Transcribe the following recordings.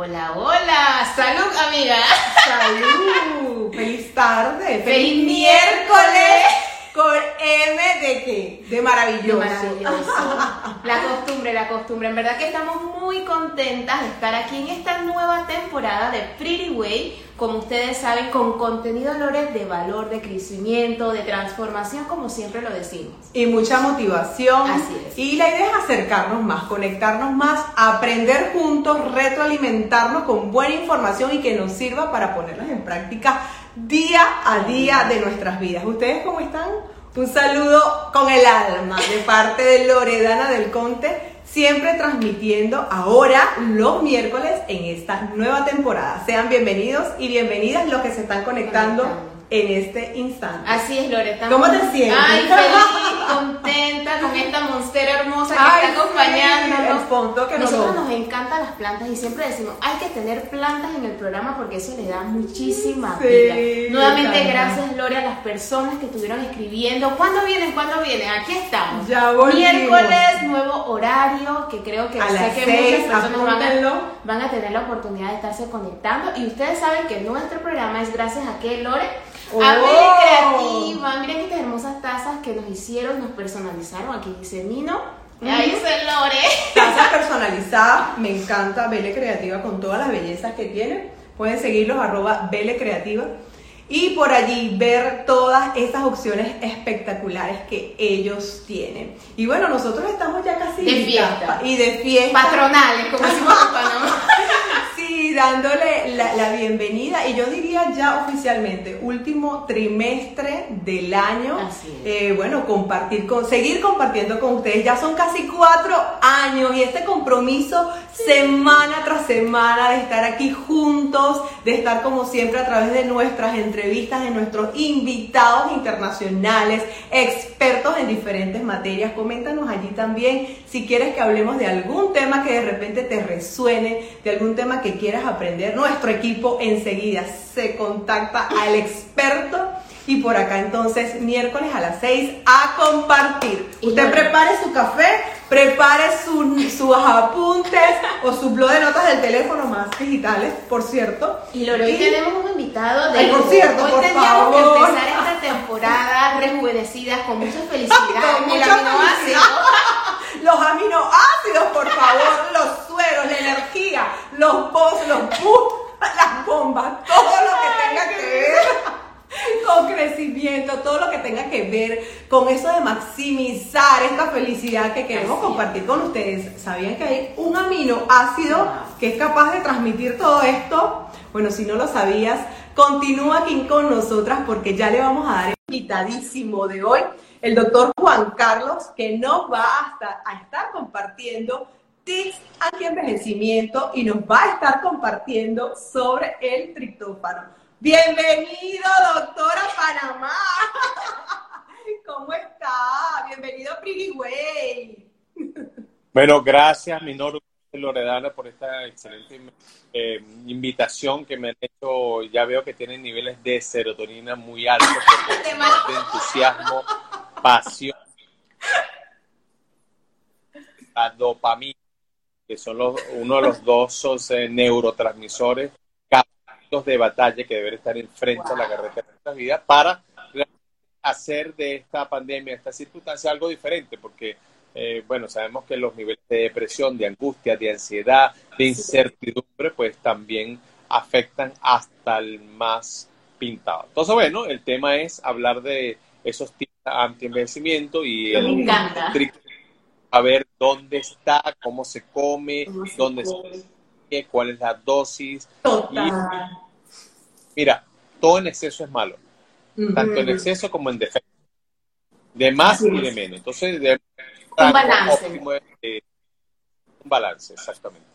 Hola, hola. Salud, amiga. Salud. Feliz tarde. Feliz miércoles. Con M de qué? De maravilloso. Maravilloso. La costumbre, la costumbre. En verdad que estamos muy contentas de estar aquí en esta nueva temporada de Pretty Way. Como ustedes saben, con contenido Lores de valor, de crecimiento, de transformación, como siempre lo decimos. Y mucha motivación. Así es. Y la idea es acercarnos más, conectarnos más, aprender juntos, retroalimentarnos con buena información y que nos sirva para ponerlas en práctica día a día de nuestras vidas. ¿Ustedes cómo están? Un saludo con el alma de parte de Loredana del Conte, siempre transmitiendo ahora los miércoles en esta nueva temporada. Sean bienvenidos y bienvenidas los que se están conectando en este instante. Así es, Lore. estamos- ¿Cómo te sientes? Ay, feliz, contenta con esta monstera hermosa que Ay, está acompañándonos. sí, que Nosotros nos encantan las plantas y siempre decimos, hay que tener plantas en el programa porque eso le da muchísima Sí, vida. me Nuevamente, gracias, Lore, a las personas que estuvieron escribiendo. ¿Cuándo vienen? ¿Cuándo vienen? Aquí estamos. Ya volvimos. Miércoles, nuevo horario, que creo que A las que seis, muchas personas van a, van a tener la oportunidad de estarse conectando. Y ustedes saben que nuestro programa es gracias a que Lore Oh. a Belle Creativa. Miren estas hermosas tazas que nos hicieron, nos personalizaron. Aquí dice Nino. Y ahí dice Lore. Tazas personalizadas, me encanta Bele Creativa con todas las bellezas que tiene. Pueden seguirlos arroba Bele Creativa y por allí ver todas estas opciones espectaculares que ellos tienen. Y bueno, nosotros estamos ya casi De fiesta. y de fiesta. Patronales, como decimos en Panamá. Dándole la, la bienvenida y yo diría ya oficialmente, último trimestre del año. Así es. Eh, bueno, compartir con, seguir compartiendo con ustedes. Ya son casi cuatro años y este compromiso semana tras semana de estar aquí juntos, de estar como siempre a través de nuestras entrevistas, de nuestros invitados internacionales, expertos en diferentes materias. Coméntanos allí también si quieres que hablemos de algún tema que de repente te resuene, de algún tema que quieras aprender. Nuestro equipo enseguida se contacta al experto. Y por acá entonces, miércoles a las 6 a compartir. Y Usted bueno. prepare su café, prepare su- sus apuntes o su blog de notas del teléfono más digitales, por cierto. Y Lore, hoy tenemos un invitado de Ay, por cierto, Hoy por tendríamos favor. que empezar esta temporada rejuvenecidas con mucha felicidad, Con mucha felicidad. Los aminoácidos, por favor, los sueros, la energía, los posts, los push, las bombas, todo lo que tenga que ver con crecimiento, todo lo que tenga que ver con eso de maximizar esta felicidad que queremos compartir con ustedes. ¿Sabían que hay un aminoácido que es capaz de transmitir todo esto? Bueno, si no lo sabías, continúa aquí con nosotras porque ya le vamos a dar el invitadísimo de hoy, el doctor Juan Carlos, que nos va a estar compartiendo tips anti-envejecimiento y nos va a estar compartiendo sobre el triptófano. Bienvenido, doctora Panamá. ¿Cómo está? Bienvenido Pretty Way. Bueno, gracias, Minor Loredana, por esta excelente eh, invitación que me han hecho. Ya veo que tienen niveles de serotonina muy altos, de entusiasmo, pasión, la dopamina, que son los, uno de los dos eh, neurotransmisores caballos de batalla que deben estar enfrente a la carretera de nuestras vidas para hacer de esta pandemia, esta circunstancia, algo diferente, porque, eh, bueno, sabemos que los niveles de depresión, de angustia, de ansiedad, de incertidumbre, pues también afectan hasta el más pintado. Entonces, bueno, el tema es hablar de esos tips anti-envejecimiento y el a ver dónde está, cómo se come, Cómo se dónde come. se cuál es la dosis. Total. Mira, todo en exceso es malo tanto en exceso como en defecto. De más Así y de menos. Entonces, de Un balance. eh, un balance, exactamente.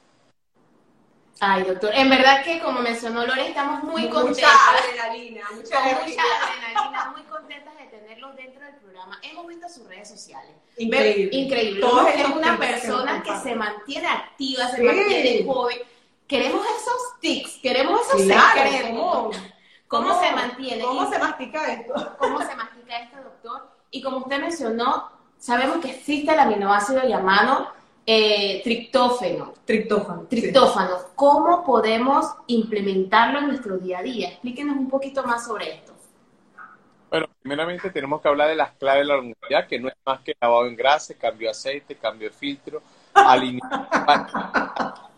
Ay, doctor, en verdad que como mencionó Lore, estamos muy Mucha contentas. adrenalina, mucha energía. mucha adrenalina, muy contentas de tenerlo dentro del programa. Hemos visto sus redes sociales. Increíble. Increíble. Todos es una persona que se mantiene activa, se Sí. mantiene joven. Queremos esos tics, queremos esos Claro, secretos. ¿cómo? ¿Cómo, se mantiene? ¿Cómo se mastica esto? ¿Cómo se mastica esto, doctor? Y como usted mencionó, sabemos que existe el aminoácido llamado eh, triptófano. Triptófano. Triptófano. ¿Cómo podemos implementarlo en nuestro día a día? Explíquenos un poquito más sobre esto. Bueno, primeramente tenemos que hablar de las claves de la longevidad, que no es más que lavado en grasa, cambio de aceite, cambio de filtro,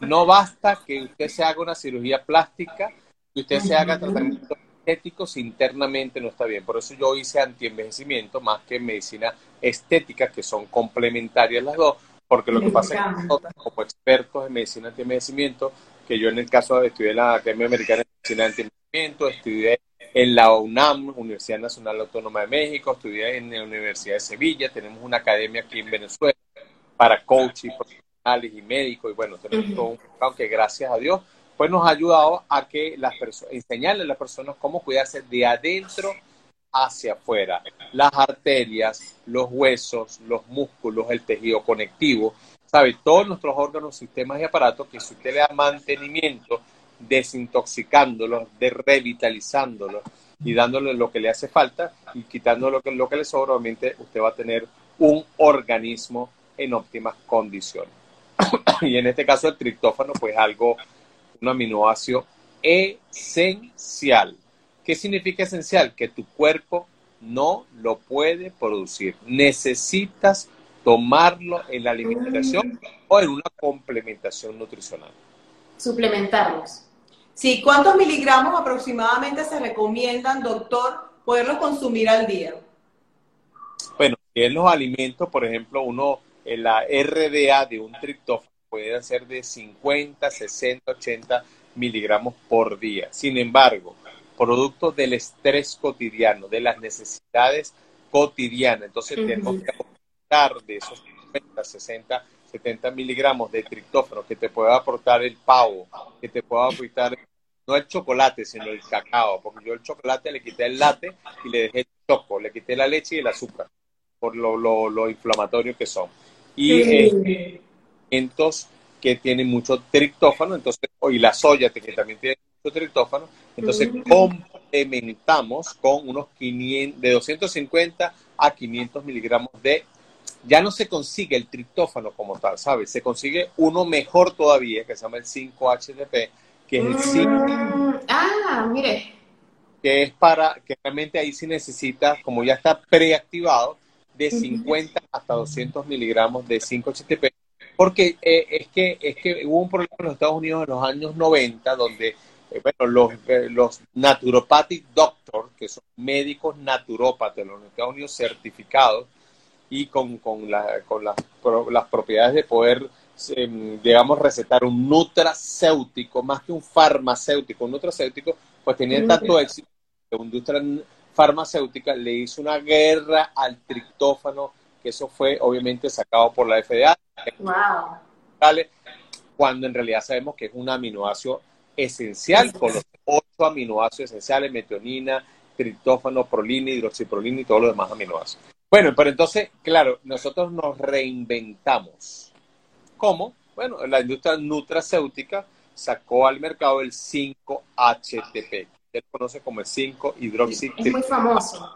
No basta que usted se haga una cirugía plástica, que usted se haga tratamientos estéticos internamente no está bien. Por eso yo hice antienvejecimiento más que medicina estética, que son complementarias las dos, porque lo que pasa es que nosotros, como expertos en medicina antienvejecimiento, que yo en el caso de estudié en la Academia Americana de Medicina Antienvejecimiento, estudié en la UNAM, Universidad Nacional Autónoma de México, estudié en la Universidad de Sevilla, tenemos una academia aquí en Venezuela para coaches profesionales y médicos, y bueno, tenemos todo un que gracias a Dios pues nos ha ayudado a que las personas, enseñarle a las personas cómo cuidarse de adentro hacia afuera. Las arterias, los huesos, los músculos, el tejido conectivo, ¿sabe? Todos nuestros órganos, sistemas y aparatos que si usted le da mantenimiento, desintoxicándolos, de revitalizándolos y dándole lo que le hace falta y quitándole lo que, lo que le sobra, obviamente usted va a tener un organismo en óptimas condiciones. y en este caso el triptófano, pues algo un aminoácido esencial. ¿Qué significa esencial? Que tu cuerpo no lo puede producir. Necesitas tomarlo en la alimentación o en una complementación nutricional. Suplementarlos. Sí, ¿cuántos miligramos aproximadamente se recomiendan, doctor, poderlos consumir al día? Bueno, en los alimentos, por ejemplo, uno, en la RDA de un triptófano puede ser de 50, 60, 80 miligramos por día. Sin embargo, producto del estrés cotidiano, de las necesidades cotidianas, entonces tenemos que aportar de esos 50, 60, 70 miligramos de triptófano que te puede aportar el pavo, que te pueda aportar no el chocolate, sino el cacao, porque yo el chocolate le quité el latte y le dejé el choco, le quité la leche y el azúcar, por lo, lo, inflamatorio que son. Y eh, que tienen mucho triptófano, entonces, y la soya que también tiene mucho triptófano, entonces complementamos con unos 500, de 250 a 500 miligramos de, ya no se consigue el triptófano como tal, ¿sabes? Se consigue uno mejor todavía, que se llama el 5-HTP, que es el 5. Mm, ah, mire. Que es para, que realmente ahí sí necesita, como ya está preactivado, de 50 hasta 200 miligramos de 5-HTP porque eh, es, que, es que hubo un problema en los Estados Unidos en los años 90 donde eh, bueno, los, eh, los naturopathic doctors, que son médicos naturópatas en los Estados Unidos certificados y con, con, con las, las propiedades de poder, em, digamos, recetar un nutracéutico, más que un farmacéutico, un nutracéutico, pues tenían tanto éxito que la industria farmacéutica le hizo una guerra al triptófano que eso fue obviamente sacado por la FDA. Wow. Cuando en realidad sabemos que es un aminoácido esencial con los ocho aminoácidos esenciales, metionina, triptófano, prolina, hidroxiprolina y todos los demás aminoácidos. Bueno, pero entonces, claro, nosotros nos reinventamos. ¿Cómo? Bueno, la industria nutracéutica sacó al mercado el 5-HTP. Él conoce como el 5 hidroxi Es muy famoso.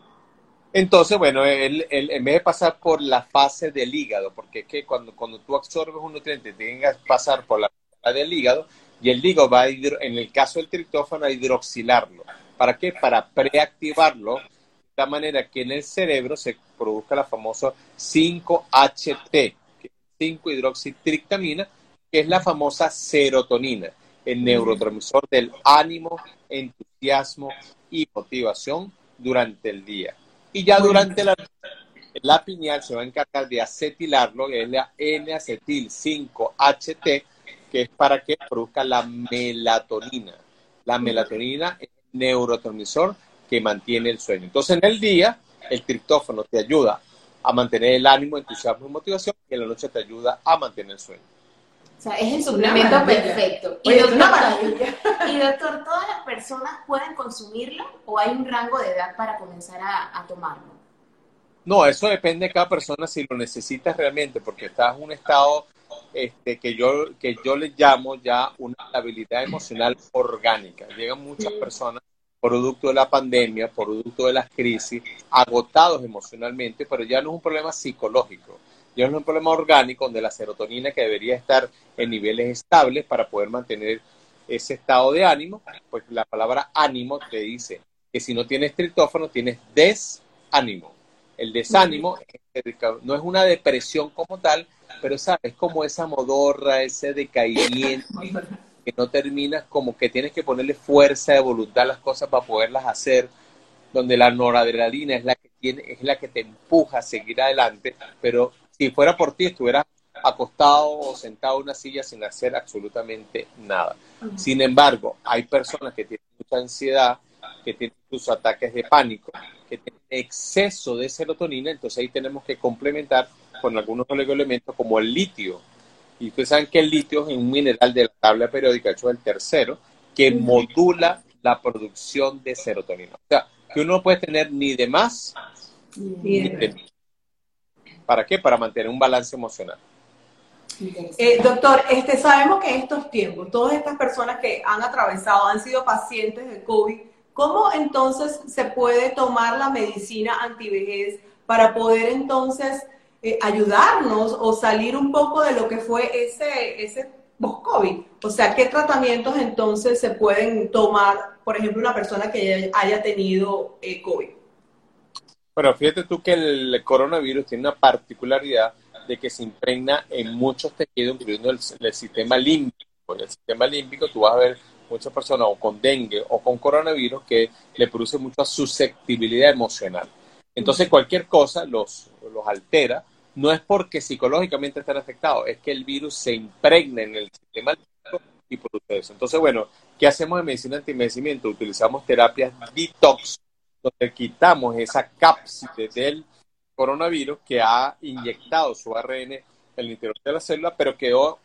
Entonces, bueno, él, en vez de pasar por la fase del hígado, porque es que cuando, cuando tú absorbes un nutriente, tengas que pasar por la fase del hígado, y el hígado va a, en el caso del triptófano, a hidroxilarlo. ¿Para qué? Para preactivarlo, de manera que en el cerebro se produzca la famosa 5-HT, que es 5-hidroxitriptamina, que es la famosa serotonina, el neurotransmisor del ánimo, entusiasmo y motivación durante el día. Y ya durante la, la piñal se va a encargar de acetilarlo, que es la N-acetil 5-HT, que es para que produzca la melatonina. La melatonina es el neurotransmisor que mantiene el sueño. Entonces, en el día, el triptófano te ayuda a mantener el ánimo, entusiasmo y motivación, y en la noche te ayuda a mantener el sueño. O sea, es el suplemento perfecto. Y, doctor, y doctor, ¿todas las personas pueden consumirlo o hay un rango de edad para comenzar a, tomarlo? No, eso depende de cada persona si lo necesitas realmente, porque estás en un estado este, que, yo, que yo le llamo ya una habilidad emocional orgánica. Llegan muchas personas producto de la pandemia, producto de las crisis, agotados emocionalmente, pero ya no es un problema psicológico, Ya es un problema orgánico donde la serotonina que debería estar en niveles estables para poder mantener ese estado de ánimo, pues la palabra ánimo te dice que si no tienes triptófano tienes desánimo. El desánimo no es una depresión como tal, pero sabes, como esa modorra, ese decaimiento que no terminas, como que tienes que ponerle fuerza de voluntad a las cosas para poderlas hacer, donde la noradrenalina es la que tiene, es la que te empuja a seguir adelante, pero si fuera por ti estuvieras acostado o sentado en una silla sin hacer absolutamente nada. Sin embargo, hay personas que tienen mucha ansiedad, que tienen incluso ataques de pánico, que tienen exceso de serotonina, entonces ahí tenemos que complementar con algunos elementos como el litio, y ustedes saben que el litio es un mineral de la tabla periódica, hecho el tercero, que modula la producción de serotonina. O sea, que uno no puede tener ni de más ni de menos. ¿Para qué? Para mantener un balance emocional. Eh, doctor, este, sabemos que en estos tiempos, todas estas personas que han atravesado, han sido pacientes de COVID, ¿cómo entonces se puede tomar la medicina antivejez para poder entonces eh, ayudarnos o salir un poco de lo que fue ese, ese post-COVID. O sea, ¿qué tratamientos entonces se pueden tomar, por ejemplo, una persona que haya tenido eh, COVID? Bueno, fíjate tú que el coronavirus tiene una particularidad de que se impregna en muchos tejidos, incluyendo el, sistema límbico. En el sistema límbico tú vas a ver muchas personas o con dengue o con coronavirus que le produce mucha susceptibilidad emocional. Entonces cualquier cosa los, los altera no es porque psicológicamente están afectados, es que el virus se impregna en el sistema y produce eso. Entonces, bueno, ¿qué hacemos en medicina anti-envejecimiento? Utilizamos terapias detox, donde quitamos esa cápside del coronavirus que ha inyectado su ARN en el interior de la célula, pero quedó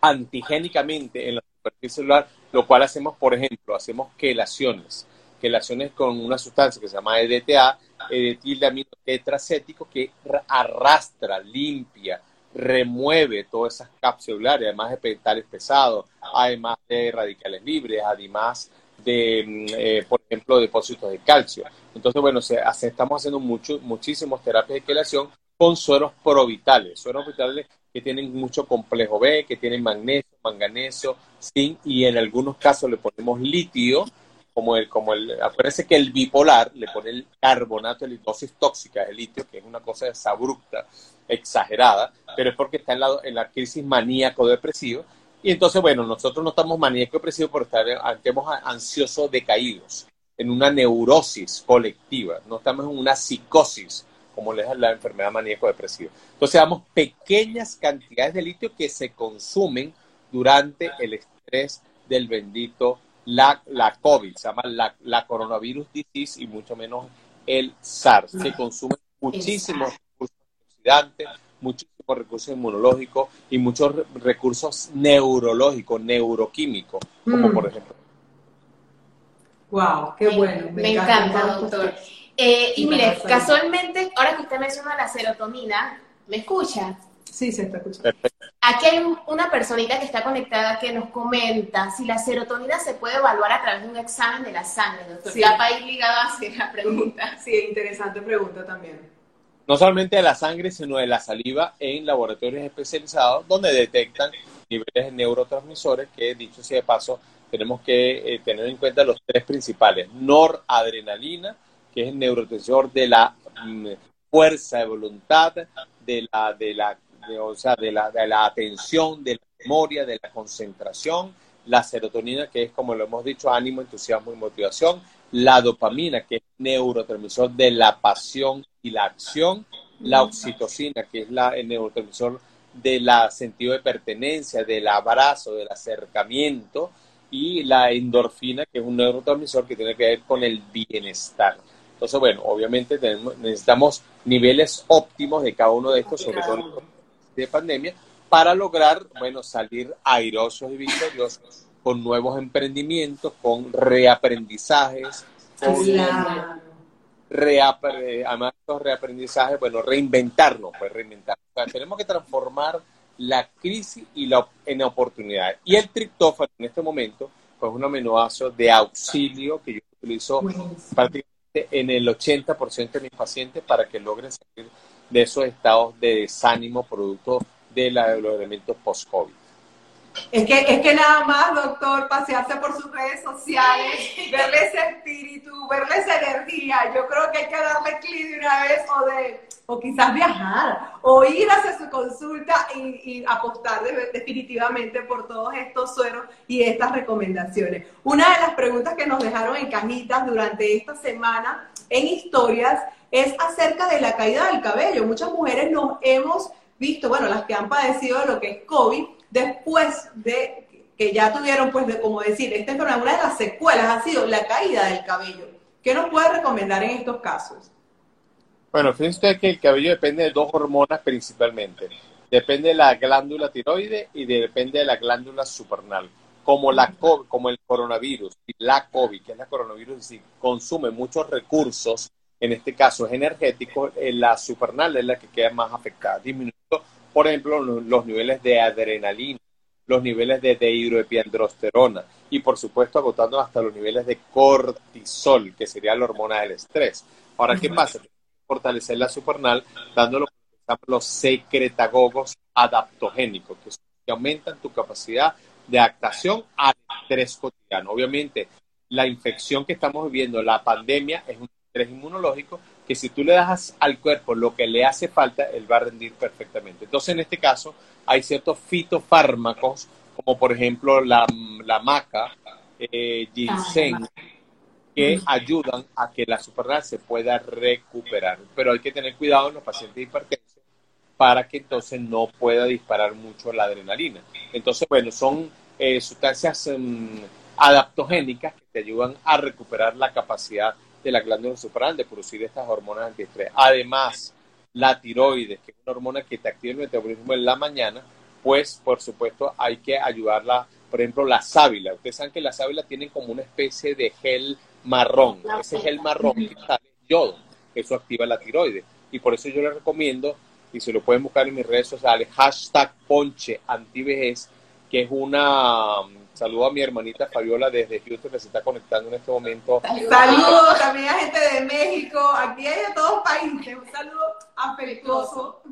antigénicamente en la superficie celular, lo cual hacemos, por ejemplo, hacemos quelaciones, quelaciones con una sustancia que se llama EDTA, etilamino tetracético que arrastra, limpia, remueve todas esas capas celulares, además de petales pesados, además de radicales libres, además de, mm, eh, por ejemplo, depósitos de calcio. Entonces, bueno, se, estamos haciendo mucho, muchísimas terapias de quelación con sueros provitales, sueros vitales que tienen mucho complejo B, que tienen magnesio, manganeso, zinc y en algunos casos le ponemos litio como el, como el, acuérdense que el bipolar le pone el carbonato de dosis tóxica de litio, que es una cosa desabrupta, exagerada, pero es porque está en la, en la crisis maníaco-depresivo. Y entonces, bueno, nosotros no estamos maníaco-depresivos por estar, estamos ansiosos decaídos, en una neurosis colectiva, no estamos en una psicosis, como es la enfermedad maníaco-depresiva. Entonces, damos pequeñas cantidades de litio que se consumen durante el estrés del bendito la, la COVID, se llama la, la coronavirus disease y mucho menos el SARS, que consume muchísimos recursos oxidantes, muchísimos recursos inmunológicos y muchos recursos neurológicos, neuroquímicos, como mm. por ejemplo. Wow, qué bueno. Me, encanta, doctor. Eh, y mire, casualmente, ahora que usted menciona la serotonina, ¿me escucha? Sí, se está escuchando. Aquí hay una personita que está conectada que nos comenta si la serotonina se puede evaluar a través de un examen de la sangre, doctor. Sí. Ya para ir ligado a hacer la pregunta. Sí, interesante pregunta también. No solamente de la sangre, sino de la saliva en laboratorios especializados donde detectan niveles de neurotransmisores que, dicho sea de paso, tenemos que eh, tener en cuenta los tres principales. Noradrenalina, que es el neurotransmisor de la mm, fuerza de voluntad, de la, de la o sea, de la, de la atención, de la memoria, de la concentración, la serotonina, que es, como lo hemos dicho, ánimo, entusiasmo y motivación, la dopamina, que es neurotransmisor de la pasión y la acción, la oxitocina, que es la, el neurotransmisor del sentido de pertenencia, del abrazo, del acercamiento, y la endorfina, que es un neurotransmisor que tiene que ver con el bienestar. Entonces, bueno, obviamente necesitamos niveles óptimos de cada uno de estos, sobre todo de pandemia para lograr, bueno, salir airosos y victoriosos con nuevos emprendimientos, con reaprendizajes, con además de reaprendizajes, bueno, reinventarnos, pues reinventarnos. tenemos que transformar la crisis y la, en oportunidad. Y el triptófano en este momento, pues es un aminoácido de auxilio que yo utilizo prácticamente en el 80% de mis pacientes para que logren salir de esos estados de desánimo producto de, la, de los elementos post-COVID. Es que, es que nada más, doctor, pasearse por sus redes sociales, verle ese espíritu, verle esa energía, yo creo que hay que darle clic de una vez o de o quizás viajar, o ir hacia su consulta y, apostar definitivamente por todos estos sueros y estas recomendaciones. Una de las preguntas que nos dejaron en canitas durante esta semana en historias es acerca de la caída del cabello. Muchas mujeres nos hemos visto, bueno, las que han padecido lo que es COVID, después de que ya tuvieron, pues, de, como decir, esta enfermedad, una de las secuelas ha sido la caída del cabello. ¿Qué nos puede recomendar en estos casos? Bueno, fíjense que el cabello depende de dos hormonas principalmente. Depende de la glándula tiroide y depende de la glándula supernal. Como, la, como el coronavirus la COVID, que es la coronavirus, si consume muchos recursos, en este caso es energético, eh, la supernal es la que queda más afectada, disminuyendo, por ejemplo, los niveles de adrenalina, los niveles de dehidroepiandrosterona y, por supuesto, agotando hasta los niveles de cortisol, que sería la hormona del estrés. Ahora, ¿qué pasa? fortalecer la supernal, dándolo los secretagogos adaptogénicos, que aumentan tu capacidad de adaptación al estrés cotidiano. Obviamente, la infección que estamos viviendo, la pandemia, es un estrés inmunológico que si tú le das al cuerpo lo que le hace falta, él va a rendir perfectamente. Entonces, en este caso, hay ciertos fitofármacos, como por ejemplo la, maca, eh, ginseng, que ayudan a que la suprarrenal se pueda recuperar. Pero hay que tener cuidado en los pacientes hipertensos para que entonces no pueda disparar mucho la adrenalina. Entonces, bueno, son eh, sustancias em, adaptogénicas que te ayudan a recuperar la capacidad de la glándula suprarrenal de producir estas hormonas antiestrés. Además, la tiroides, que es una hormona que te activa el metabolismo en la mañana, pues por supuesto hay que ayudarla, por ejemplo, la sábila. Ustedes saben que la sábila tienen como una especie de gel marrón. Ese es el marrón que sale yodo. Eso activa la tiroides. Y por eso yo les recomiendo, y se lo pueden buscar en mis redes sociales, hashtag ponche antivejez, que es una... Um, saludo a mi hermanita Fabiola desde Houston que se está conectando en este momento. Saludos también a gente de México, aquí hay de todos países. Un saludo afectuoso.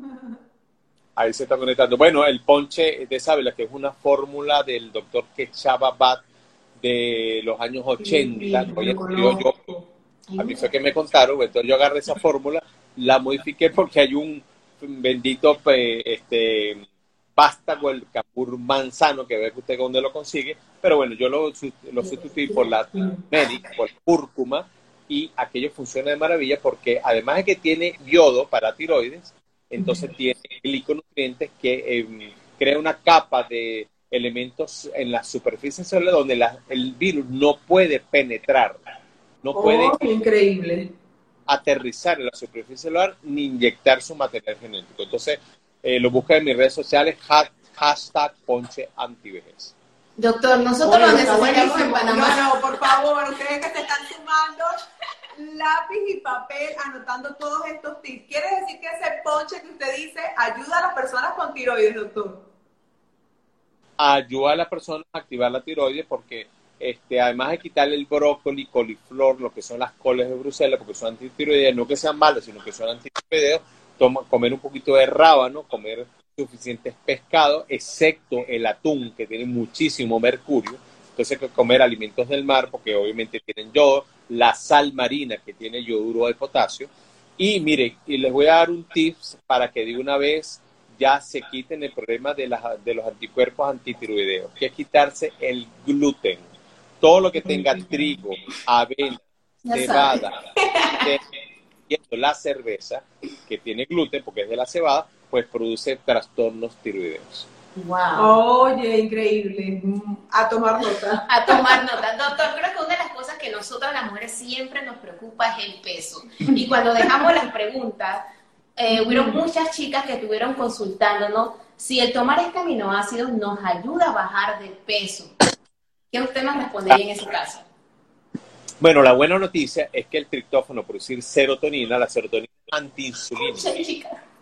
Ahí se está conectando. Bueno, el ponche de sábila, que es una fórmula del doctor Quechaba Bat, de los años 80, a mí fue que me contaron, entonces yo agarré esa fórmula, la modifiqué porque hay un bendito este vástago, el capur manzano, que ve que usted dónde lo consigue, pero bueno, yo lo, lo sustituí por la medic, por cúrcuma, y aquello funciona de maravilla porque además de que tiene yodo para tiroides, entonces tiene gliconutrientes que eh, crea una capa de elementos en la superficie celular donde el virus no puede penetrar, no oh, puede increíble. aterrizar en la superficie celular ni inyectar su material genético. Entonces, eh, lo busca en mis redes sociales, hashtag ponche antivejez. Doctor, nosotros lo necesitamos en Panamá. No, no, por favor, ustedes que se están sumando, lápiz y papel anotando todos estos tips. ¿Quiere decir que ese ponche que usted dice ayuda a las personas con tiroides, doctor? ayuda a la persona a activar la tiroides porque este, además de quitarle el brócoli, coliflor, lo que son las coles de Bruselas, porque son antitiroideas, no que sean malas, sino que son antitiroideos, toma, comer un poquito de rábano, comer suficientes pescados, excepto el atún, que tiene muchísimo mercurio. Entonces, que comer alimentos del mar, porque obviamente tienen yodo, la sal marina, que tiene yoduro de potasio. Y mire, y les voy a dar un tips para que de una vez ya se quiten el problema de, de los anticuerpos antitiroideos, que es quitarse el gluten. Todo lo que tenga trigo, avena, cebada, la cerveza, que tiene gluten porque es de la cebada, pues produce trastornos tiroideos. Wow. Oye, increíble. A tomar nota. A tomar nota. Doctor, creo que una de las cosas que nosotras las mujeres siempre nos preocupa es el peso. Y cuando dejamos las preguntas, eh, hubieron muchas chicas que estuvieron consultándonos si el tomar este aminoácido nos ayuda a bajar de peso. ¿Qué usted nos respondería en ese caso? Bueno, la buena noticia es que el triptófano producir serotonina, la serotonina antiinsulina,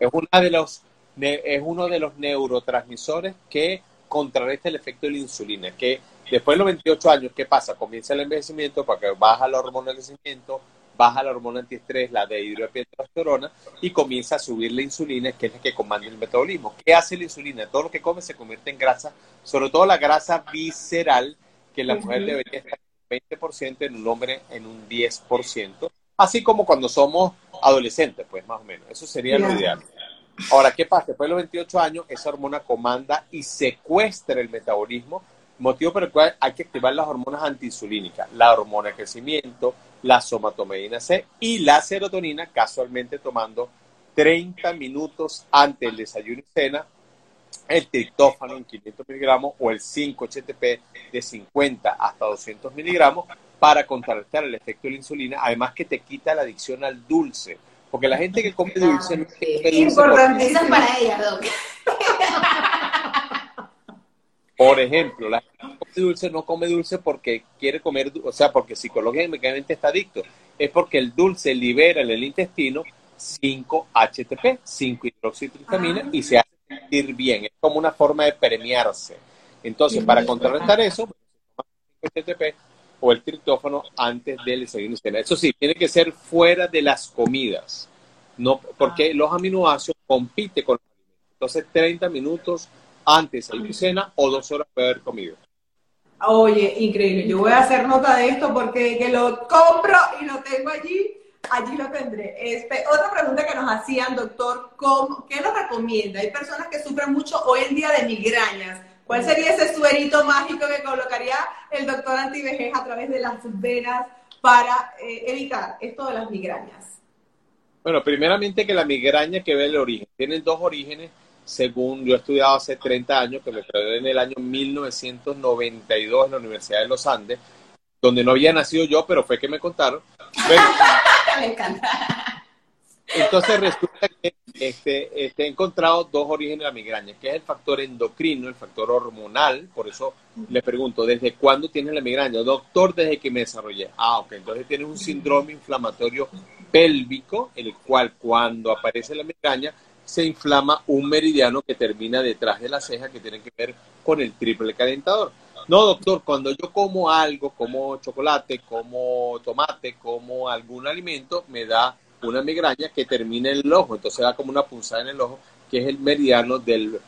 es, una de los, es uno de los neurotransmisores que contrarresta el efecto de la insulina, que después de los 28 años, ¿qué pasa? Comienza el envejecimiento, para que baja la hormona del crecimiento, baja la hormona antiestrés, la de hidroepiandrosterona, y comienza a subir la insulina, que es la que comanda el metabolismo. ¿Qué hace la insulina? Todo lo que come se convierte en grasa, sobre todo la grasa visceral, que la mujer debería estar 20%, en un hombre en un 10%, así como cuando somos adolescentes, pues más o menos. Eso sería lo ideal. Ahora, ¿qué pasa? Después de los 28 años, esa hormona comanda y secuestra el metabolismo, motivo por el cual hay que activar las hormonas antiinsulínicas, la hormona de crecimiento, la somatomedina C y la serotonina, casualmente tomando 30 minutos antes del desayuno y cena, el triptófano en 500 miligramos o el 5-HTP de 50 hasta 200 miligramos para contrarrestar el efecto de la insulina, además que te quita la adicción al dulce. Porque la gente que come dulce no Importante. Eso es para ella, Doc. Por ejemplo, la gente que come dulce no come dulce porque quiere comer, o sea, porque psicológicamente está adicto. Es porque el dulce libera en el intestino 5-HTP, 5-hidroxitriptamina, ah. y se hace sentir bien. Es como una forma de premiarse. Entonces, para contrarrestar eso, 5-HTP o el triptófano antes del desayuno Eso sí, tiene que ser fuera de las comidas, no, porque ah. los aminoácidos compiten con los alimentos. Entonces, 30 minutos antes de la cena o dos horas de haber comido. Oye, increíble. Yo voy a hacer nota de esto porque que lo compro y lo tengo allí, allí lo tendré. Este, otra pregunta que nos hacían, doctor, ¿cómo, ¿qué nos recomienda? Hay personas que sufren mucho hoy en día de migrañas. ¿Cuál sería ese suerito mágico que colocaría el doctor antivejez a través de las venas para eh, evitar esto de las migrañas? Bueno, primeramente que la migraña que ve el origen. Tienen dos orígenes según yo he estudiado hace 30 años, que me gradué en el año 1992 en la Universidad de los Andes, donde no había nacido yo, pero fue que me contaron. me encanta. Entonces resulta que este, este, he encontrado dos orígenes de la migraña, que es el factor endocrino, el factor hormonal, por eso le pregunto, ¿desde cuándo tienes la migraña? Doctor, desde que me desarrollé. Ah, ok, entonces tienes un síndrome inflamatorio pélvico, el cual cuando aparece la migraña se inflama un meridiano que termina detrás de la ceja que tiene que ver con el triple calentador. No, doctor, cuando yo como algo, como chocolate, como tomate, como algún alimento, me da una migraña que termina en el ojo, entonces da como una punzada en el ojo, que es el meridiano del,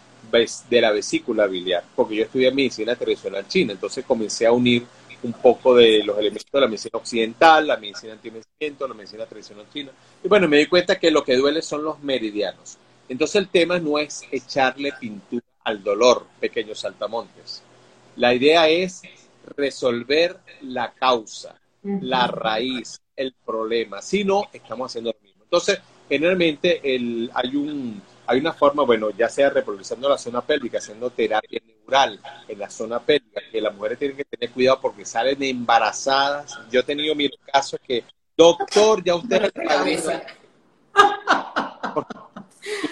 de la vesícula biliar, porque yo estudié medicina tradicional china, entonces comencé a unir un poco de los elementos de la medicina occidental, la medicina anti-envejecimiento, la medicina tradicional china, y bueno, me di cuenta que lo que duele son los meridianos. Entonces el tema no es echarle pintura al dolor, pequeños saltamontes. La idea es resolver la causa, la raíz, el problema. Si no, estamos haciendo lo mismo. Entonces, generalmente el, hay, un, hay una forma, bueno, ya sea reproduciendo la zona pélvica, haciendo terapia neural en la zona pélvica, que las mujeres tienen que tener cuidado porque salen embarazadas. Yo he tenido mi caso que, doctor, ya usted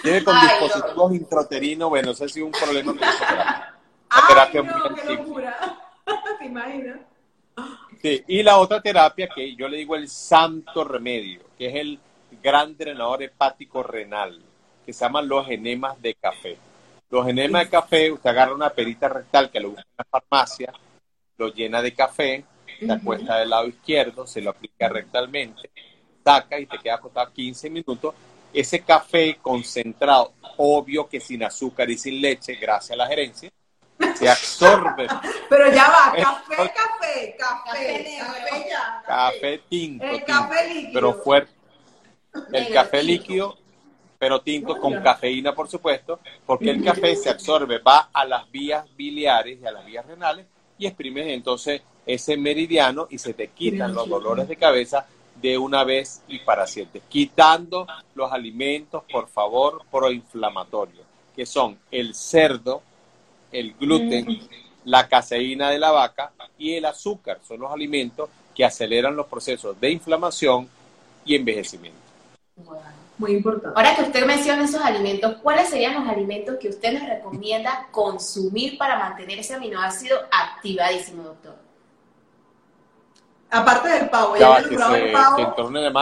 tiene con dispositivos intrauterinos, bueno, ese ha sido un problema terapia muy ¿Te imaginas? Sí, y la otra terapia que yo le digo el santo remedio, que es el gran drenador hepático renal, que se llaman los enemas de café. Los enemas de café, usted agarra una perita rectal que lo busca en la farmacia, lo llena de café, se acuesta del lado izquierdo, se lo aplica rectalmente, saca y te queda acostado 15 minutos ese café concentrado, obvio que sin azúcar y sin leche, gracias a la gerencia, se absorbe. Pero ya va, café, café, café, café, ya. Café tinto, el café líquido. pero fuerte. El café líquido, pero tinto con cafeína, por supuesto, porque el café se absorbe, va a las vías biliares y a las vías renales y exprimes entonces ese meridiano y se te quitan los dolores de cabeza de una vez y para siempre, quitando los alimentos, por favor, proinflamatorios, que son el cerdo, el gluten, mm. la caseína de la vaca y el azúcar. Son los alimentos que aceleran los procesos de inflamación y envejecimiento. Muy importante. Ahora que usted menciona esos alimentos, ¿cuáles serían los alimentos que usted les recomienda consumir para mantener ese aminoácido activadísimo, doctor? Aparte del pavo, ya, que el pavo.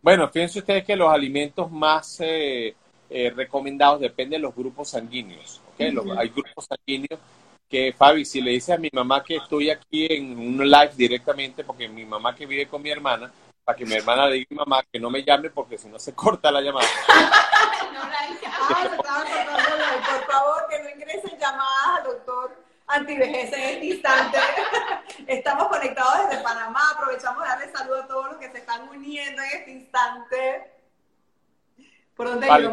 Bueno, fíjense ustedes que los alimentos más eh, eh, recomendados dependen de los grupos sanguíneos. hay grupos sanguíneos que Fabi, si le dices a mi mamá que estoy aquí en un live directamente, porque mi mamá que vive con mi hermana, para que mi hermana le diga a mi mamá que no me llame porque si no se corta la llamada. no la ah, por favor, que no ingresen llamadas al doctor antivejez en este instante. Estamos conectados desde Panamá, aprovechamos de darle saludo a todos los que se están uniendo en este instante. ¿Por dónde vale,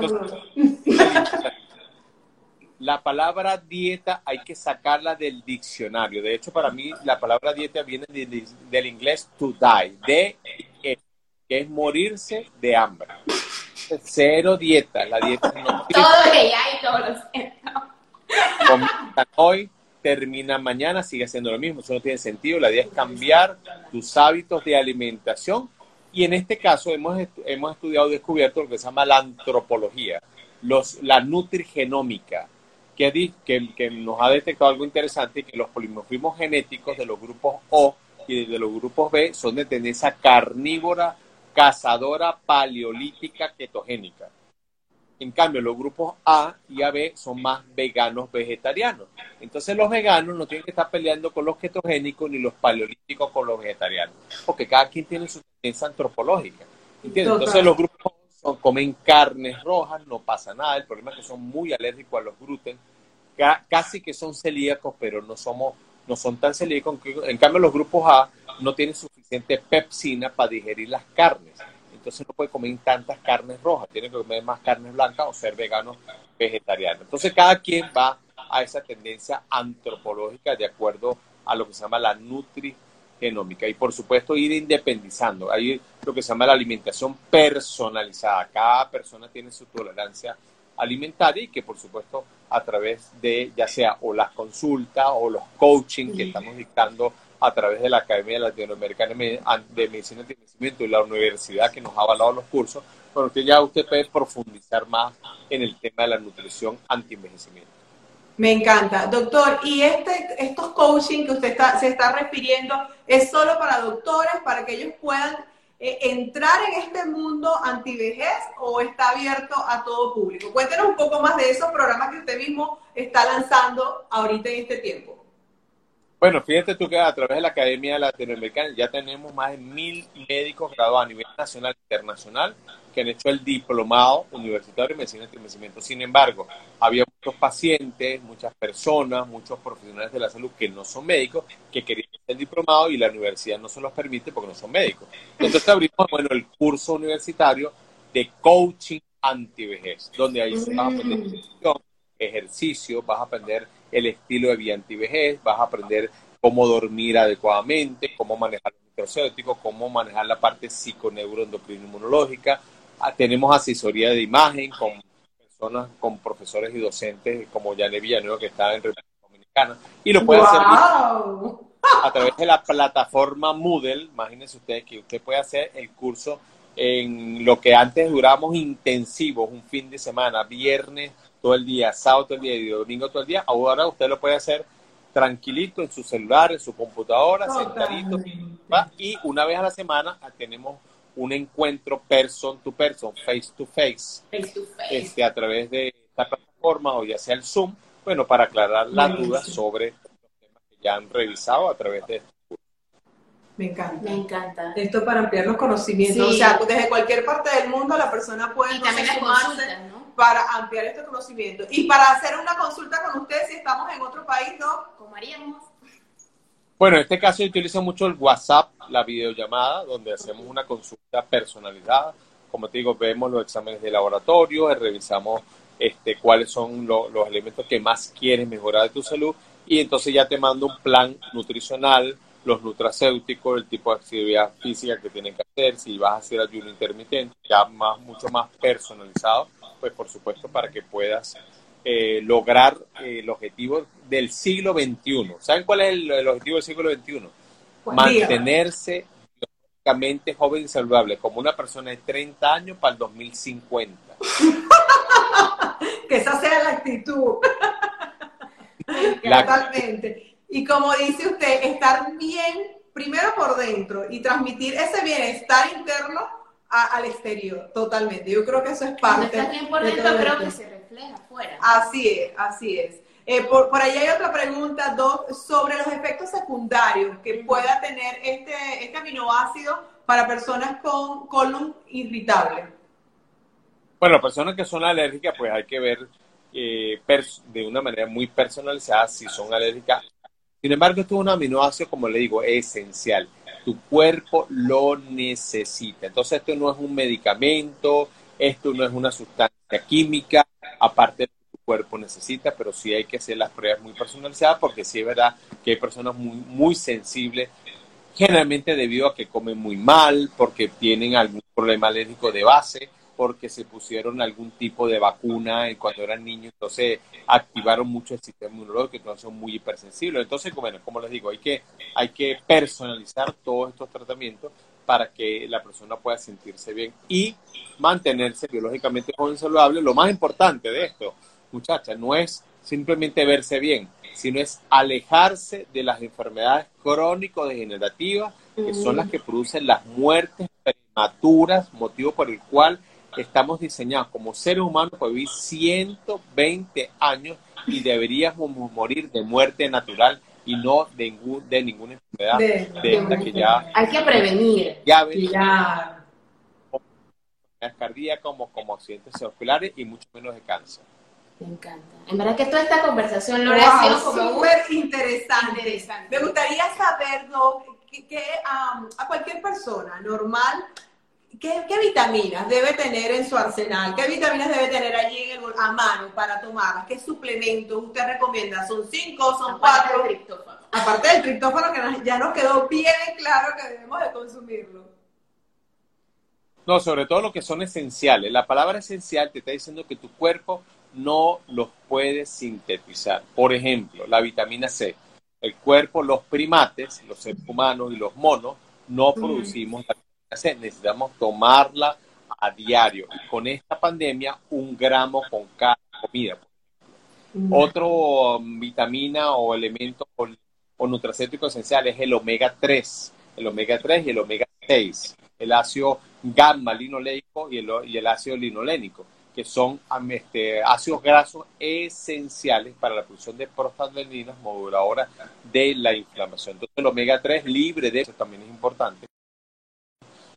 la palabra dieta hay que sacarla del diccionario. De hecho, para mí la palabra dieta viene del, inglés to die, de que es morirse de hambre. Cero dieta, la dieta no. Todo ella y todos los hoy, termina mañana, sigue haciendo lo mismo. Eso no tiene sentido. La idea es cambiar tus hábitos de alimentación. Y en este caso hemos, hemos estudiado y descubierto lo que se llama la antropología, los, la nutrigenómica que, que, nos ha detectado algo interesante, que los polimorfismos genéticos de los grupos O y de los grupos B son de tendencia carnívora, cazadora, paleolítica, ketogénica. En cambio, los grupos A y AB son más veganos vegetarianos. Entonces, los veganos no tienen que estar peleando con los ketogénicos ni los paleolíticos con los vegetarianos, porque cada quien tiene su tendencia antropológica. Entonces, los grupos comen carnes rojas, no pasa nada. El problema es que son muy alérgicos a los gluten, casi que son celíacos, pero no somos no son tan celíacos. En cambio, los grupos A no tienen suficiente pepsina para digerir las carnes. Entonces no puede comer tantas carnes rojas, tiene que comer más carnes blancas o ser vegano vegetariano. Entonces cada quien va a esa tendencia antropológica de acuerdo a lo que se llama la nutri genómica y por supuesto ir independizando. Hay lo que se llama la alimentación personalizada. Cada persona tiene su tolerancia alimentaria y que por supuesto a través de ya sea o las consultas o los coaching que estamos dictando a través de la Academia Latinoamericana de Medicina y Envejecimiento y la universidad que nos ha avalado los cursos, bueno, usted ya usted puede profundizar más en el tema de la nutrición anti-envejecimiento. Me encanta. Doctor, ¿y este, estos coaching que usted se está refiriendo es solo para doctores, para que ellos puedan eh, entrar en este mundo antivejez o está abierto a todo público? Cuéntenos un poco más de esos programas que usted mismo está lanzando ahorita en este tiempo. Bueno, fíjate tú que a través de la Academia Latinoamericana ya tenemos más de mil médicos graduados a nivel nacional e internacional que han hecho el diplomado universitario en medicina de envejecimiento. Sin embargo, había muchos pacientes, muchas personas, muchos profesionales de la salud que no son médicos, que querían hacer el diplomado y la universidad no se los permite porque no son médicos. Entonces abrimos bueno, el curso universitario de coaching antivejez, donde ahí se vas a aprender mm. ejercicio, vas a aprender el estilo de vida antivejez, vas a aprender cómo dormir adecuadamente, cómo manejar los microcéuticos, cómo manejar la parte psiconeuroendocrino inmunológica, Ah, tenemos asesoría de imagen con personas, con profesores y docentes como Yane Villanueva que está en República Dominicana y lo puede hacer a través de la plataforma Moodle. Imagínense ustedes que usted puede hacer el curso en lo que antes duramos intensivos, un fin de semana, viernes todo el día, sábado todo el día y domingo todo el día. Ahora usted lo puede hacer tranquilito en su celular, en su computadora, sentadito. Y una vez a la semana tenemos un encuentro person to person, face to face, Este, a través de esta plataforma o ya sea el Zoom, bueno, para aclarar las dudas sobre los temas que ya han revisado a través de. Me encanta. Me encanta. Esto para ampliar los conocimientos. O sea, desde cualquier parte del mundo la persona puede sumarse para ampliar este conocimiento. Y para hacer una consulta con ustedes si estamos en otro país, ¿no? ¿Cómo haríamos? Bueno, en este caso yo utilizo mucho el WhatsApp, la videollamada, donde hacemos una consulta personalizada. Como te digo, vemos los exámenes de laboratorio, revisamos este, cuáles son los elementos que más quieres mejorar de tu salud y entonces ya te mando un plan nutricional, los nutracéuticos, el tipo de actividad física que tienen que hacer, si vas a hacer ayuno intermitente, ya más, mucho más personalizado, pues por supuesto para que puedas eh, lograr eh, el objetivo del siglo XXI. ¿Saben cuál es el, objetivo del siglo XXI? Mantenerse biológicamente joven y saludable, como una persona de 30 años para el 2050. que esa sea la actitud. Totalmente. Y como dice usted, estar bien primero por dentro y transmitir ese bienestar interno al exterior, totalmente. Yo creo que eso es parte. Cuando estás bien por dentro, creo que se refleja afuera. Así es, así es. Eh, por, por ahí hay otra pregunta, Doc, sobre los efectos secundarios que pueda tener este, este aminoácido para personas con colon irritable. Bueno, personas que son alérgicas, pues hay que ver eh, de una manera muy personalizada si son alérgicas. Sin embargo, esto es un aminoácido, como le digo, esencial. Tu cuerpo lo necesita. Entonces, esto no es un medicamento, esto no es una sustancia química, aparte de que tu cuerpo necesita, pero sí hay que hacer las pruebas muy personalizadas porque sí es verdad que hay personas muy, muy sensibles, generalmente debido a que comen muy mal, porque tienen algún problema alérgico de base porque se pusieron algún tipo de vacuna cuando eran niños, entonces activaron mucho el sistema inmunológico, entonces son muy hipersensibles. Entonces, bueno, como les digo, hay que, hay que personalizar todos estos tratamientos para que la persona pueda sentirse bien y mantenerse biológicamente joven saludable. Lo más importante de esto, muchachas, no es simplemente verse bien, sino es alejarse de las enfermedades crónico-degenerativas, que son las que producen las muertes prematuras, motivo por el cual estamos diseñados como seres humanos para vivir 120 años y deberíamos morir de muerte natural y no de, de ninguna enfermedad de, que ya hay que prevenir ya ya. como cardíacas como, como accidentes cerebrales y mucho menos de cáncer me encanta. En verdad que toda esta conversación, lo ha sido como súper interesante. Me gustaría saber, ¿no? que, a cualquier persona normal ¿Qué, vitaminas debe tener en su arsenal? ¿Qué vitaminas debe tener allí a mano para tomar? ¿Qué suplementos usted recomienda? ¿Son cinco? ¿Son cuatro? Aparte del triptófano que ya nos quedó bien claro que debemos de consumirlo. No, sobre todo lo que son esenciales. La palabra esencial te está diciendo que tu cuerpo no los puede sintetizar. Por ejemplo, la vitamina C. El cuerpo, los primates, los seres humanos y los monos, no producimos la necesitamos tomarla a diario. Con esta pandemia, un gramo con cada comida. Otro um, vitamina o elemento o, o, nutracéutico esencial es el omega 3, el omega 3 y el omega 6, el ácido gamma linoleico y el, y el ácido linolénico, que son este, ácidos grasos esenciales para la producción de prostaglandinas moduladoras de la inflamación. Entonces el omega 3 libre de eso también es importante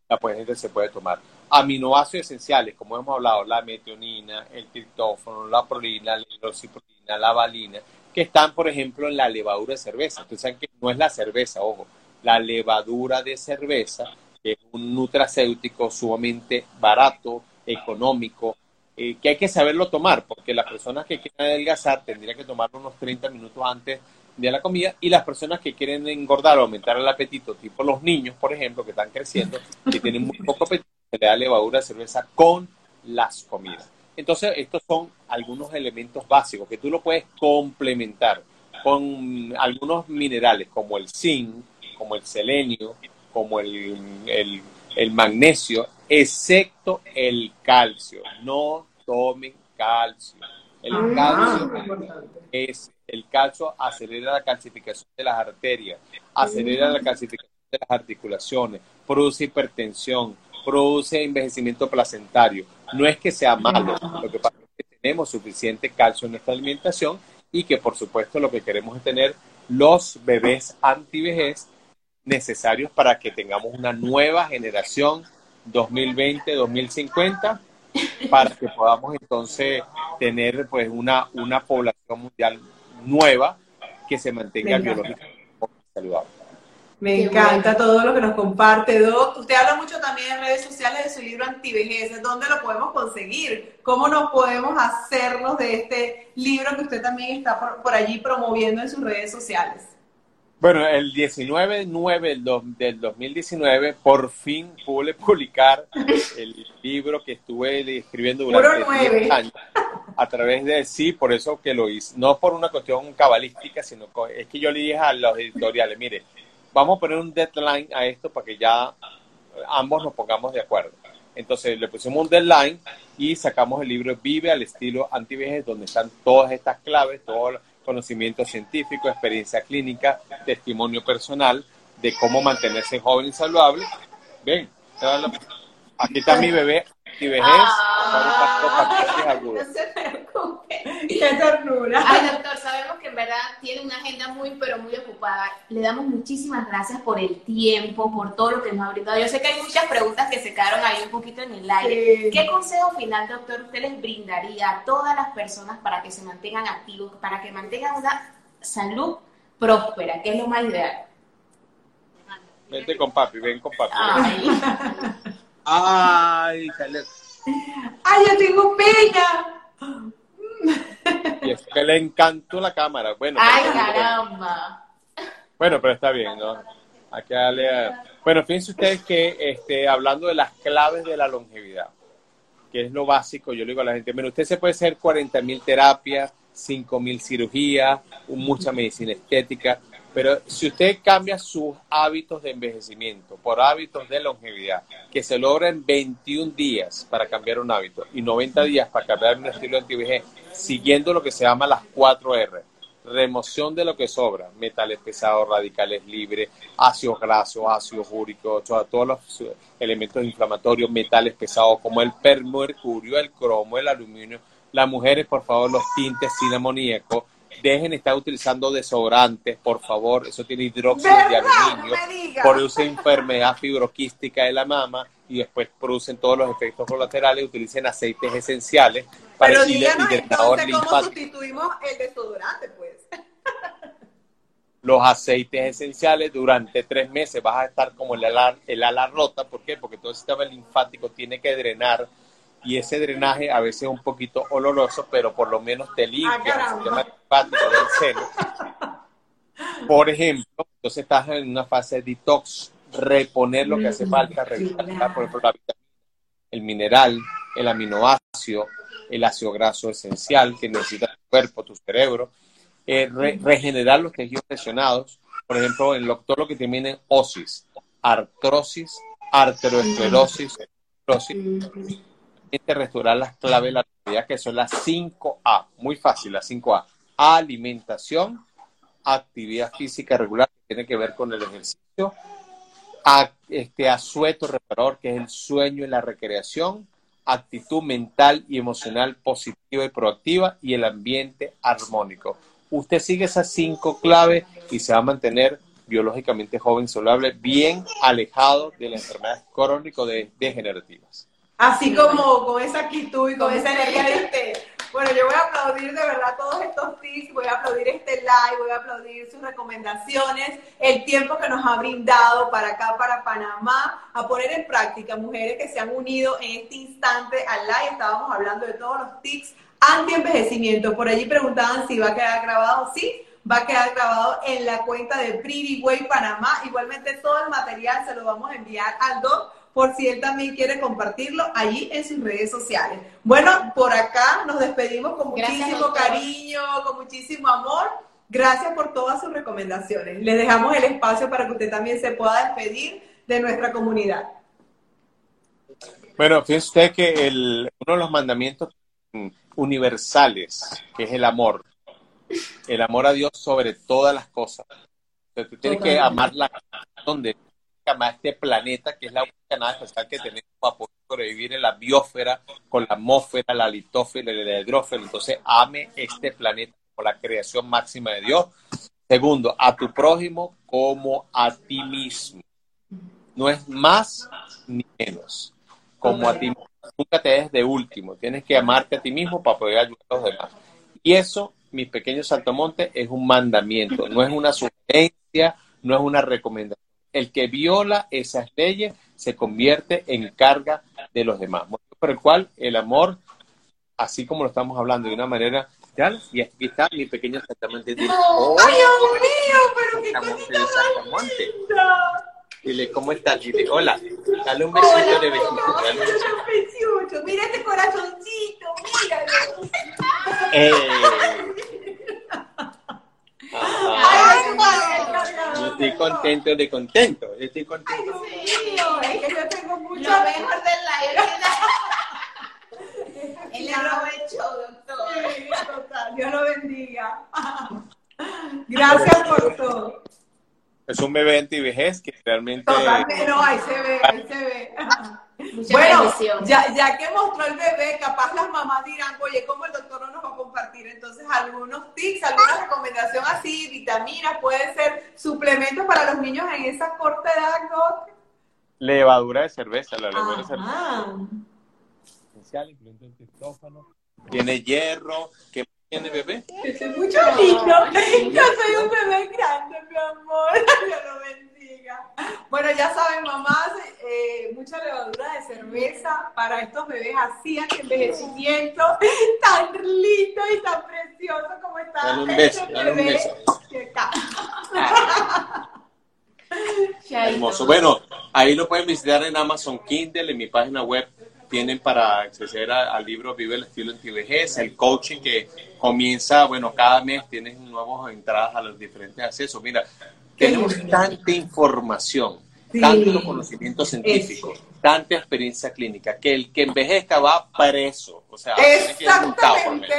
la gente se puede tomar. Aminoácidos esenciales, como hemos hablado, la metionina, el triptófano, la prolina, la hidroxiprolina, la valina, que están, por ejemplo, en la levadura de cerveza. Ustedes saben que no es la cerveza, ojo, la levadura de cerveza, que es un nutracéutico sumamente barato, económico, eh, que hay que saberlo tomar, porque las personas que quieren adelgazar tendrían que tomarlo unos 30 minutos antes de la comida y las personas que quieren engordar o aumentar el apetito, tipo los niños, por ejemplo, que están creciendo, que tienen muy poco apetito, se le da levadura de cerveza con las comidas. Entonces, estos son algunos elementos básicos que tú lo puedes complementar con algunos minerales como el zinc, como el selenio, como el, el, el magnesio, excepto el calcio. No tomen calcio. El ah, calcio es el calcio acelera la calcificación de las arterias, acelera la calcificación de las articulaciones, produce hipertensión, produce envejecimiento placentario. No es que sea malo, lo que pasa es que tenemos suficiente calcio en nuestra alimentación y que por supuesto lo que queremos es tener los bebés antivejez necesarios para que tengamos una nueva generación 2020-2050 para que podamos entonces tener pues una, una población mundial nueva que se mantenga biológicamente saludable. Me encanta todo lo que nos comparte, Doc. Usted habla mucho también en redes sociales de su libro Antivejez. ¿Dónde lo podemos conseguir? ¿Cómo nos podemos hacernos de este libro que usted también está por, por allí promoviendo en sus redes sociales? Bueno, el 19 del 2019 por fin pude publicar el libro que estuve escribiendo durante 10 años a través de sí, por eso que lo hice, no por una cuestión cabalística, sino es que yo le dije a los editoriales, mire, vamos a poner un deadline a esto para que ya ambos nos pongamos de acuerdo. Entonces le pusimos un deadline y sacamos el libro Vive al estilo antivejez, donde están todas estas claves, todo conocimiento científico, experiencia clínica, testimonio personal de cómo mantenerse joven y saludable. Ven, aquí está mi bebé antivejez. Ah, no se Qué ternura. Ay, doctor, sabemos que en verdad tiene una agenda muy, pero muy ocupada. Le damos muchísimas gracias por el tiempo, por todo lo que nos ha brindado. Yo sé que hay muchas preguntas que se quedaron ahí un poquito en el aire. Sí. ¿Qué consejo final, doctor, usted les brindaría a todas las personas para que se mantengan activos, para que mantengan una salud próspera, que es lo más ideal? Vente con papi, ven con papi. Ay, Ay. ¡Ay, yo tengo pena! Y es que le encantó la cámara. Bueno, ay pero- caramba. Bueno, pero está bien, ¿no? Hay que darle a- Bueno, fíjense ustedes que este, hablando de las claves de la longevidad, que es lo básico, yo le digo a la gente, bueno, usted se puede hacer 40 mil terapias, 5 mil cirugías, mucha medicina estética, pero si usted cambia sus hábitos de envejecimiento por hábitos de longevidad, que se logra en 21 días para cambiar un hábito y 90 días para cambiar un estilo antivejez, siguiendo lo que se llama las 4 R, remoción de lo que sobra, metales pesados, radicales libres, ácidos grasos, ácidos úricos, to- todos los elementos inflamatorios, metales pesados como el permercurio, el cromo, el aluminio. Las mujeres, por favor, los tintes sin amoníaco. Dejen de estar utilizando desodorantes, por favor. Eso tiene hidróxido de aluminio. No. Produce enfermedad fibroquística de la mama y después producen todos los efectos colaterales. Utilicen aceites esenciales para Pero díganos hidratador entonces cómo linfático. sustituimos el desodorante, pues. los aceites esenciales durante tres meses vas a estar como el ala, el ala rota. ¿Por qué? Porque todo el sistema linfático tiene que drenar y ese drenaje a veces es un poquito oloroso, pero por lo menos te limpia el caramba. sistema linfático del seno. Por ejemplo, entonces estás en una fase de detox, reponer lo que hace falta, revisar, Claro. por ejemplo, la vitamina, el mineral, el aminoácido, el ácido graso esencial que necesita tu cuerpo, tu cerebro, eh, re- regenerar los tejidos lesionados, por ejemplo, en lo, todo lo que termina en osis, artrosis, arteriosclerosis, esclerosis, Este restaurar las claves de la actividad que son las 5A, muy fácil, las 5A. Alimentación, actividad física regular que tiene que ver con el ejercicio, este asueto reparador que es el sueño y la recreación, actitud mental y emocional positiva y proactiva y el ambiente armónico. Usted sigue esas cinco claves y se va a mantener biológicamente joven, saludable, bien alejado de las enfermedades crónico-degenerativas. Así como con esa actitud y con Con esa energía de usted. Bueno, yo voy a aplaudir de verdad todos estos tips, voy a aplaudir este live, voy a aplaudir sus recomendaciones, el tiempo que nos ha brindado para acá, para Panamá, a poner en práctica, mujeres que se han unido en este instante al live. Estábamos hablando de todos los tips anti-envejecimiento. Por allí preguntaban si va a quedar grabado. Sí, va a quedar grabado en la cuenta de Pretty Way Panamá. Igualmente todo el material se lo vamos a enviar al Doc por si él también quiere compartirlo allí en sus redes sociales. Bueno, por acá nos despedimos con muchísimo cariño, con muchísimo amor. Gracias por todas sus recomendaciones. Les dejamos el espacio para que usted también se pueda despedir de nuestra comunidad. Bueno, fíjense usted que el, uno de los mandamientos universales, que es el amor, el amor a Dios sobre todas las cosas. Tú tienes que amar la donde amar este planeta, que es la única nada especial que tenemos para poder sobrevivir en la biosfera, con la atmósfera, la litósfera la hidrósfera. Entonces, ame este planeta como la creación máxima de Dios. Segundo, a tu prójimo como a ti mismo. No es más ni menos. Como a ti mismo. Nunca te des de último. Tienes que amarte a ti mismo para poder ayudar a los demás. Y eso, mis pequeños saltomontes, es un mandamiento. No es una sugerencia, no es una recomendación. El que viola esas leyes se convierte en carga de los demás. Motivo Por el cual el amor, así como lo estamos hablando de una manera y aquí está mi pequeño. Dice, "Oh, ¡Ay, Dios mío! ¡Pero qué Saltamonte cosita de más saltamonte". linda! Dile, ¿cómo estás? Dile, hola. Dale un besito Hola, de besito. Dale un besito. Mira este corazoncito, míralo. Eh. Ay. Yo estoy contento de contento. Yo estoy Ay, contento. Dios mío, es que yo tengo mucho mejor del live. Él le show, doctor. Sí, total, Dios lo bendiga. Gracias por todo. Es un bebé antivejez que realmente. Totalmente, no, ahí se ve, ahí se ve. Muchas Bueno, ya, ya que mostró el bebé, capaz las mamás dirán, oye, ¿cómo el doctor no nos va a compartir entonces algunos tips, alguna recomendación así, vitaminas, puede ser suplementos para los niños en esa corta edad, ¿no? Levadura de cerveza, la levadura de cerveza. Ajá. Esencial, incluyendo el triptófano. Tiene hierro. ¿Qué tiene bebé? Es mucho lindo. Yo soy un bebé grande, mi amor. Dios lo. Bueno, ya saben, mamás, eh, mucha levadura de cerveza para estos bebés así, en envejecimiento tan lindo y tan precioso como está Dale un beso, este dale un beso. que. Hermoso. Bueno, ahí lo pueden visitar en Amazon Kindle, en mi página web. Tienen para acceder al libro Vive el estilo en tu vejez, el coaching que comienza, bueno, cada mes tienes nuevas entradas a los diferentes accesos. Mira, tenemos tanta información, Sí. tanto conocimiento científico, tanta experiencia clínica, que el que envejezca va preso. O sea. Exactamente,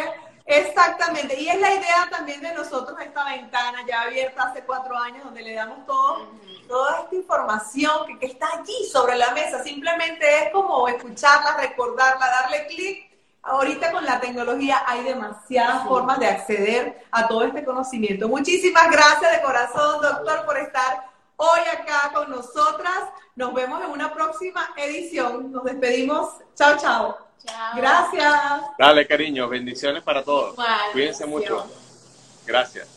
exactamente. Y es la idea también de nosotros, esta ventana ya abierta hace cuatro años, donde le damos todo, toda esta información que, que está allí sobre la mesa. Simplemente es como escucharla, recordarla, darle clic. Ahorita con la tecnología hay demasiadas formas de acceder a todo este conocimiento. Muchísimas gracias de corazón, doctor, por estar hoy acá con nosotras. Nos vemos en una próxima edición. Nos despedimos. Chao, chao. Chao. Gracias. Dale, cariño, bendiciones para todos. Igual, Cuídense mucho. Gracias.